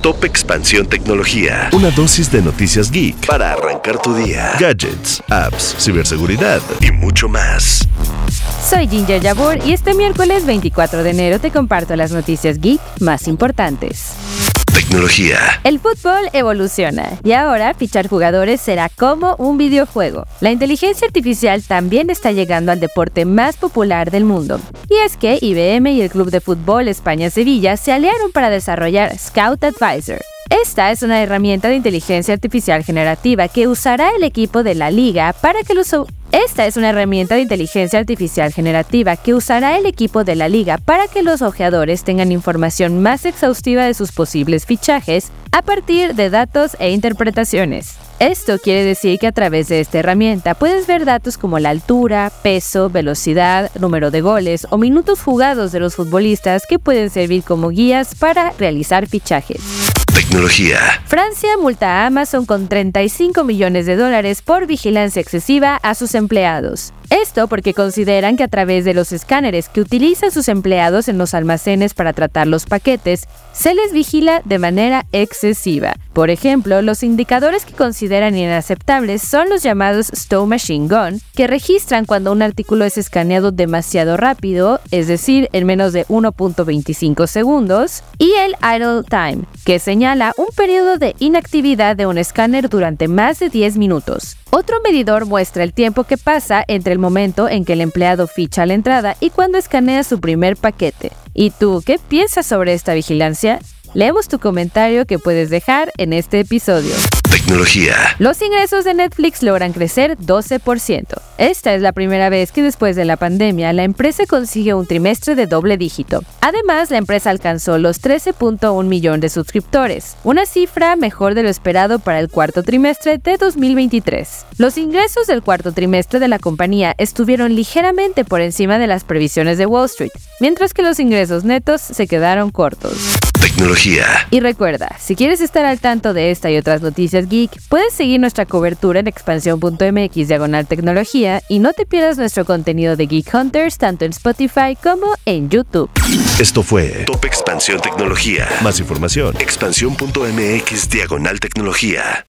Top Expansión Tecnología. Una dosis de noticias geek para arrancar tu día. Gadgets, apps, ciberseguridad y mucho más. Soy Ginger Yabur y este miércoles 24 de enero te comparto las noticias geek más importantes. Tecnología. El fútbol evoluciona y ahora fichar jugadores será como un videojuego. La inteligencia artificial también está llegando al deporte más popular del mundo. Y es que IBM y el Club de Fútbol España-Sevilla se aliaron para desarrollar Scout Advisor. Esta es una herramienta de inteligencia artificial generativa que usará el equipo de la liga para que los esta es una herramienta de inteligencia artificial generativa que usará el equipo de la liga para que los ojeadores tengan información más exhaustiva de sus posibles fichajes a partir de datos e interpretaciones. Esto quiere decir que a través de esta herramienta puedes ver datos como la altura, peso, velocidad, número de goles o minutos jugados de los futbolistas que pueden servir como guías para realizar fichajes. Tecnología. Francia multa a Amazon con 35 millones de dólares por vigilancia excesiva a sus empleados. Porque consideran que a través de los escáneres que utilizan sus empleados en los almacenes para tratar los paquetes, se les vigila de manera excesiva. Por ejemplo, los indicadores que consideran inaceptables son los llamados Stow Machine Gun, que registran cuando un artículo es escaneado demasiado rápido, es decir, en menos de 1.25 segundos, y el Idle Time, que señala un periodo de inactividad de un escáner durante más de 10 minutos. Otro medidor muestra el tiempo que pasa entre el momento en que el empleado ficha la entrada y cuando escanea su primer paquete. ¿Y tú qué piensas sobre esta vigilancia? Leemos tu comentario que puedes dejar en este episodio. Tecnología. Los ingresos de Netflix logran crecer 12%. Esta es la primera vez que después de la pandemia la empresa consigue un trimestre de doble dígito. Además, la empresa alcanzó los 13.1 millones de suscriptores, una cifra mejor de lo esperado para el cuarto trimestre de 2023. Los ingresos del cuarto trimestre de la compañía estuvieron ligeramente por encima de las previsiones de Wall Street, mientras que los ingresos netos se quedaron cortos. Tecnología. Y recuerda, si quieres estar al tanto de esta y otras noticias geek, puedes seguir nuestra cobertura en expansión.mx diagonal tecnología y no te pierdas nuestro contenido de Geek Hunters tanto en Spotify como en YouTube. Esto fue Top Expansión Tecnología. Más información, expansión.mx diagonal tecnología.